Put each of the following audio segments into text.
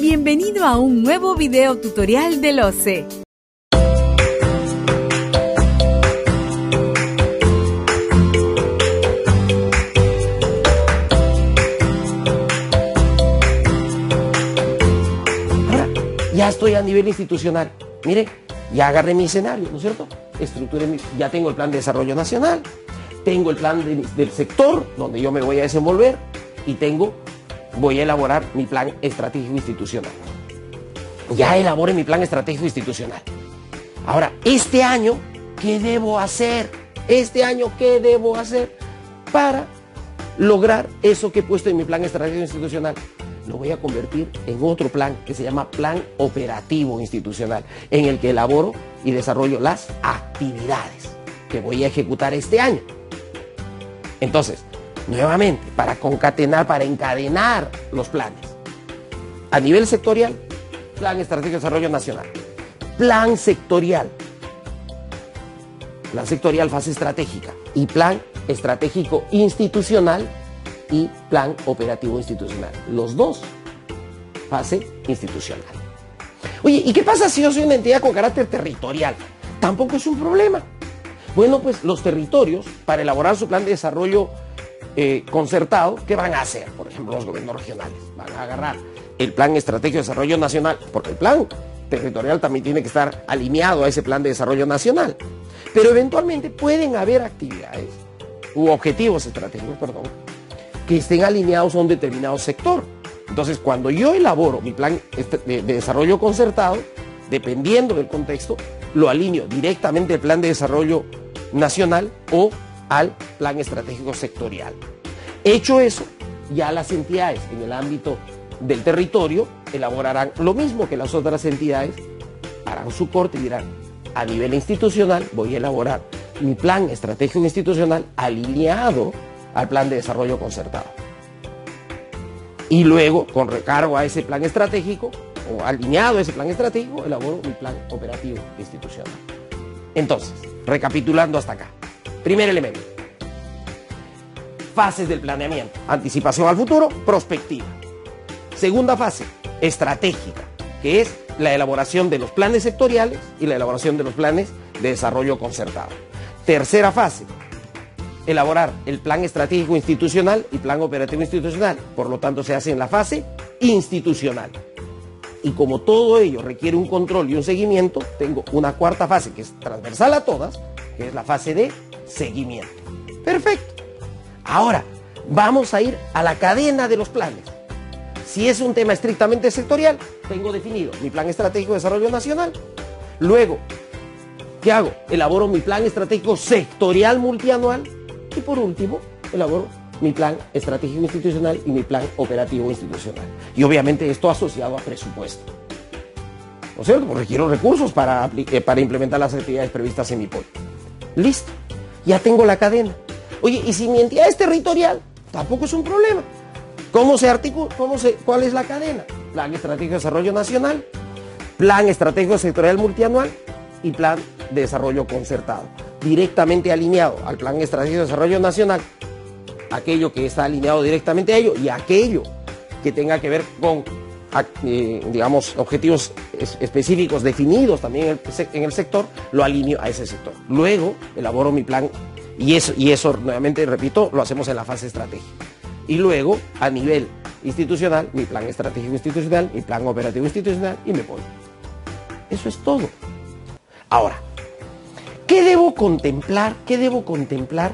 Bienvenido a un nuevo video tutorial del OCE. Ahora, ya estoy a nivel institucional. Miren, ya agarré mi escenario, ¿no es cierto? Estructuré mi- ya tengo el plan de desarrollo nacional, tengo el plan de- del sector donde yo me voy a desenvolver y tengo, voy a elaborar mi plan estratégico institucional. Ya elaboré mi plan estratégico institucional. Ahora, este año, ¿qué debo hacer? Este año, ¿qué debo hacer para lograr eso que he puesto en mi plan estratégico institucional? Lo voy a convertir en otro plan que se llama plan operativo institucional, en el que elaboro y desarrollo las actividades que voy a ejecutar este año. Entonces, nuevamente, para concatenar, para encadenar los planes. A nivel sectorial, Plan Estratégico de Desarrollo Nacional. Plan sectorial. Plan sectorial, fase estratégica. Y plan estratégico institucional y plan operativo institucional. Los dos, fase institucional. Oye, ¿y qué pasa si yo soy una entidad con carácter territorial? Tampoco es un problema. Bueno, pues los territorios, para elaborar su plan de desarrollo eh, concertado, ¿qué van a hacer? Por ejemplo, los gobiernos regionales van a agarrar el plan estratégico de desarrollo nacional, porque el plan territorial también tiene que estar alineado a ese plan de desarrollo nacional. Pero eventualmente pueden haber actividades u objetivos estratégicos, perdón, que estén alineados a un determinado sector. Entonces, cuando yo elaboro mi plan este- de, de desarrollo concertado, dependiendo del contexto, lo alineo directamente al plan de desarrollo nacional o al plan estratégico sectorial. Hecho eso, ya las entidades en el ámbito del territorio elaborarán lo mismo que las otras entidades, harán su corte y dirán, a nivel institucional voy a elaborar mi plan estratégico institucional alineado al plan de desarrollo concertado. Y luego, con recargo a ese plan estratégico, o alineado a ese plan estratégico, elaboro mi plan operativo institucional. Entonces, recapitulando hasta acá. Primer elemento. Fases del planeamiento. Anticipación al futuro, prospectiva. Segunda fase, estratégica, que es la elaboración de los planes sectoriales y la elaboración de los planes de desarrollo concertado. Tercera fase, elaborar el plan estratégico institucional y plan operativo institucional. Por lo tanto, se hace en la fase institucional. Y como todo ello requiere un control y un seguimiento, tengo una cuarta fase que es transversal a todas, que es la fase de seguimiento. Perfecto. Ahora, vamos a ir a la cadena de los planes. Si es un tema estrictamente sectorial, tengo definido mi plan estratégico de desarrollo nacional. Luego, ¿qué hago? Elaboro mi plan estratégico sectorial multianual. Y por último, elaboro mi plan estratégico institucional y mi plan operativo institucional. Y obviamente esto asociado a presupuesto. ¿No es cierto? Porque requiero recursos para, eh, para implementar las actividades previstas en mi POI. Listo. Ya tengo la cadena. Oye, y si mi entidad es territorial, tampoco es un problema. ¿Cómo se articula? ¿Cómo se, ¿Cuál es la cadena? Plan Estratégico de Desarrollo Nacional, Plan Estratégico Sectorial Multianual y Plan de Desarrollo Concertado. Directamente alineado al Plan Estratégico de Desarrollo Nacional, aquello que está alineado directamente a ello y aquello que tenga que ver con, digamos, objetivos es- específicos definidos también en el, sector, lo alineo a ese sector. Luego elaboro mi plan y eso, y eso, nuevamente, repito, lo hacemos en la fase estratégica. Y luego, a nivel institucional, mi plan estratégico institucional, mi plan operativo institucional y me voy. Eso es todo. Ahora, ¿qué debo contemplar? ¿Qué debo contemplar?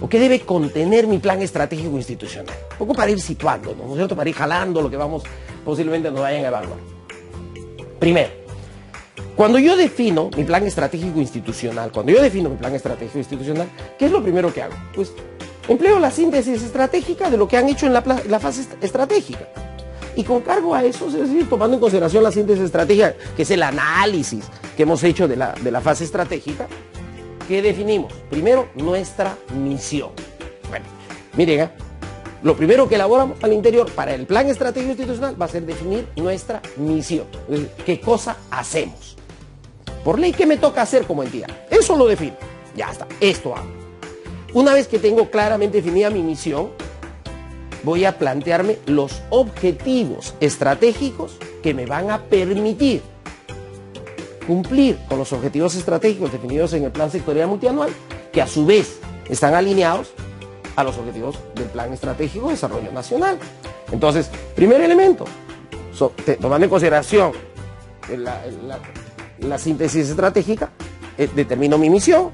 ¿O qué debe contener mi plan estratégico institucional? Un poco para ir situando, ¿no es cierto? Para ir jalando lo que vamos, posiblemente nos vayan a evaluar. Primero, cuando yo defino mi plan estratégico institucional, cuando yo defino mi plan estratégico institucional, ¿qué es lo primero que hago? Pues empleo la síntesis estratégica de lo que han hecho en la, fase est- estratégica. Y con cargo a eso, es decir, tomando en consideración la síntesis estratégica, que es el análisis que hemos hecho de la, de la fase estratégica, ¿qué definimos? Primero, nuestra misión. Bueno, miren, ¿eh? Lo primero que elaboramos al interior para el plan estratégico institucional va a ser definir nuestra misión. ¿Qué cosa hacemos? Por ley, ¿qué me toca hacer como entidad? Eso lo defino. Ya está, esto hago. Una vez que tengo claramente definida mi misión, voy a plantearme los objetivos estratégicos que me van a permitir cumplir con los objetivos estratégicos definidos en el plan sectorial multianual, que a su vez están alineados a los objetivos del Plan Estratégico de Desarrollo Nacional. Entonces, primer elemento, tomando en consideración la, síntesis estratégica, eh, determino mi misión,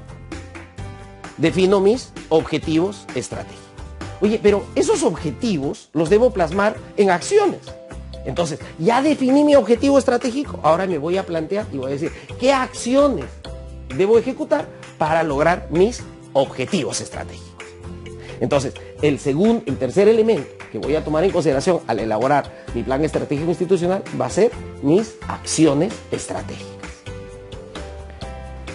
defino mis objetivos estratégicos. Oye, pero esos objetivos los debo plasmar en acciones. Entonces, ya definí mi objetivo estratégico, ahora me voy a plantear y voy a decir, ¿qué acciones debo ejecutar para lograr mis objetivos estratégicos? Entonces, el segundo, el tercer elemento que voy a tomar en consideración al elaborar mi plan estratégico institucional va a ser mis acciones estratégicas.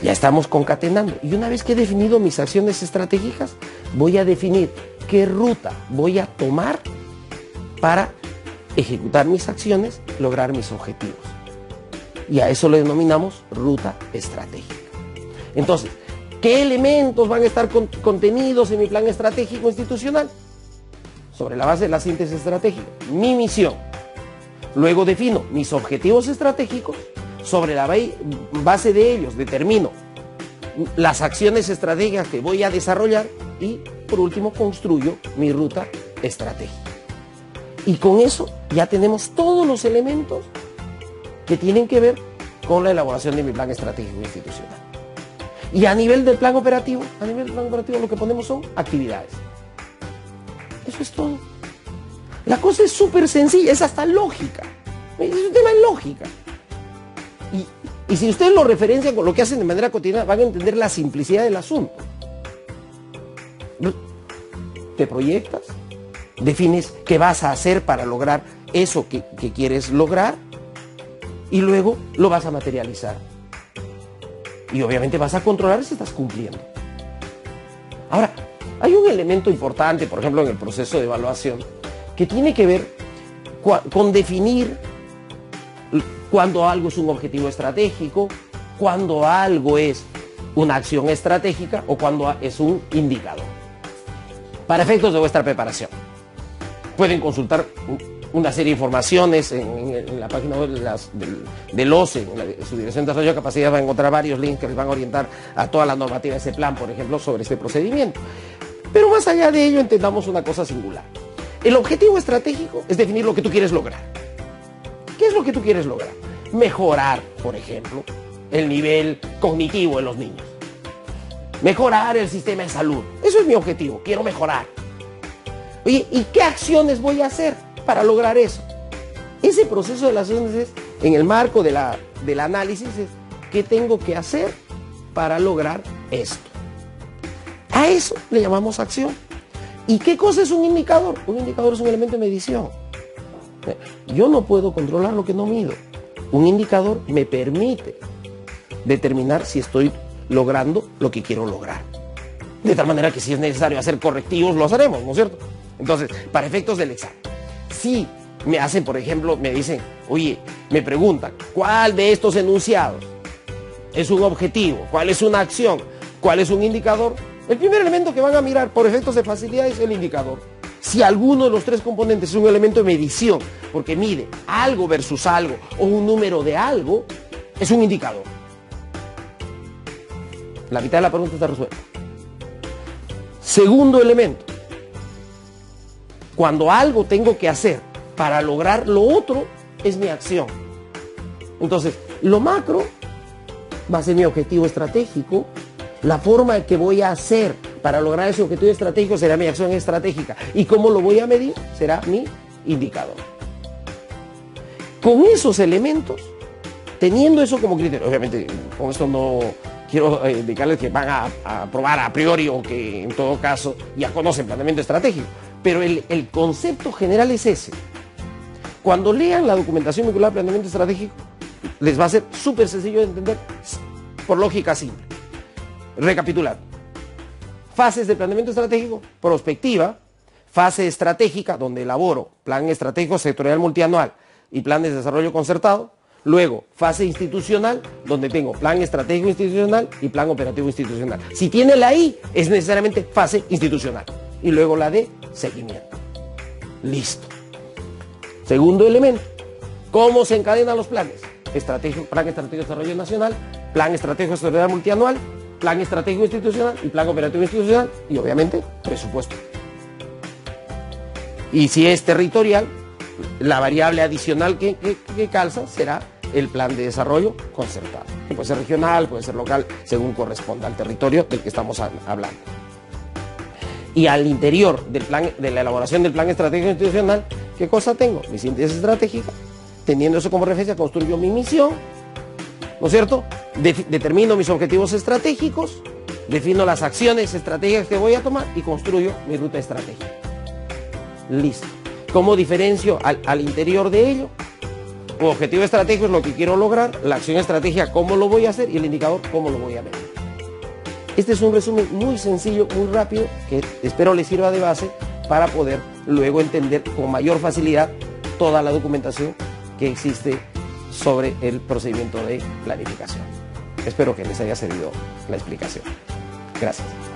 Ya estamos concatenando. Y una vez que he definido mis acciones estratégicas, voy a definir qué ruta voy a tomar para ejecutar mis acciones, lograr mis objetivos. Y a eso le denominamos ruta estratégica. Entonces, ¿qué elementos van a estar contenidos en mi plan estratégico institucional? Sobre la base de la síntesis estratégica, mi misión. Luego defino mis objetivos estratégicos. Sobre la base de ellos determino las acciones estratégicas que voy a desarrollar y por último construyo mi ruta estratégica. Y con eso ya tenemos todos los elementos que tienen que ver con la elaboración de mi plan estratégico institucional. Y a nivel del plan operativo, a nivel del plan operativo lo que ponemos son actividades. Eso es todo. La cosa es súper sencilla, es hasta lógica. Es un tema de lógica. Y, si ustedes lo referencian con lo que hacen de manera cotidiana, van a entender la simplicidad del asunto. Te proyectas, defines qué vas a hacer para lograr eso que, quieres lograr y luego lo vas a materializar. Y obviamente vas a controlar si estás cumpliendo. Ahora, hay un elemento importante, por ejemplo, en el proceso de evaluación, que tiene que ver con definir cuando algo es un objetivo estratégico, cuando algo es una acción estratégica o cuando es un indicador. Para efectos de vuestra preparación pueden consultar una serie de informaciones en, la página web del, OCE, en su Dirección de Desarrollo de Capacidad van a encontrar varios links que les van a orientar a toda la normativa de ese plan, por ejemplo, sobre este procedimiento. Pero más allá de ello, entendamos una cosa singular. El objetivo estratégico es definir lo que tú quieres lograr. ¿Qué es lo que tú quieres lograr? Mejorar, por ejemplo, el nivel cognitivo de los niños. Mejorar el sistema de salud. Eso es mi objetivo, quiero mejorar. Oye, ¿y qué acciones voy a hacer para lograr eso? Ese proceso de las es, en el marco de la, del análisis, es qué tengo que hacer para lograr esto. A eso le llamamos acción. ¿Y qué cosa es un indicador? Un indicador es un elemento de medición. Yo no puedo controlar lo que no mido. Un indicador me permite determinar si estoy logrando lo que quiero lograr. De tal manera que si es necesario hacer correctivos, lo haremos, ¿no es cierto? Entonces, para efectos del examen, si me hacen, por ejemplo, me dicen, oye, me preguntan, ¿cuál de estos enunciados es un objetivo? ¿Cuál es una acción? ¿Cuál es un indicador? El primer elemento que van a mirar por efectos de facilidad es el indicador. Si alguno de los tres componentes es un elemento de medición, porque mide algo versus algo o un número de algo, es un indicador. La mitad de la pregunta está resuelta. Segundo elemento, cuando algo tengo que hacer para lograr lo otro, es mi acción. Entonces, lo macro va a ser mi objetivo estratégico. La forma que voy a hacer para lograr ese objetivo estratégico será mi acción estratégica. Y cómo lo voy a medir será mi indicador. Con esos elementos, teniendo eso como criterio, obviamente con esto no quiero eh, indicarles que van a, a probar a priori o que en todo caso ya conocen planeamiento estratégico, pero el, concepto general es ese. Cuando lean la documentación vinculada al planeamiento estratégico, les va a ser súper sencillo de entender por lógica simple. Recapitular. Fases de planeamiento estratégico, prospectiva, fase estratégica, donde elaboro plan estratégico sectorial multianual y plan de desarrollo concertado. Luego, fase institucional, donde tengo plan estratégico institucional y plan operativo institucional. Si tiene la I, es necesariamente fase institucional. Y luego la D, seguimiento. Listo. Segundo elemento, ¿Cómo se encadenan los planes? Estratégico, plan estratégico de desarrollo nacional, plan estratégico de multianual, plan estratégico institucional y plan operativo institucional y obviamente presupuesto. Y si es territorial, la variable adicional que, calza será el plan de desarrollo concertado, puede ser regional, puede ser local, según corresponda al territorio del que estamos hablando. Y al interior del plan, de la elaboración del plan estratégico institucional, ¿qué cosa tengo? Mi síntesis estratégica, teniendo eso como referencia, construyo mi misión, ¿no es cierto? determino mis objetivos estratégicos, defino las acciones estratégicas que voy a tomar y construyo mi ruta estratégica. Listo. ¿Cómo diferencio al, interior de ello? Un objetivo estratégico es lo que quiero lograr, la acción estratégica cómo lo voy a hacer y el indicador cómo lo voy a medir. Este es un resumen muy sencillo, muy rápido, que espero les sirva de base para poder luego entender con mayor facilidad toda la documentación que existe sobre el procedimiento de planificación. Espero que les haya servido la explicación. Gracias.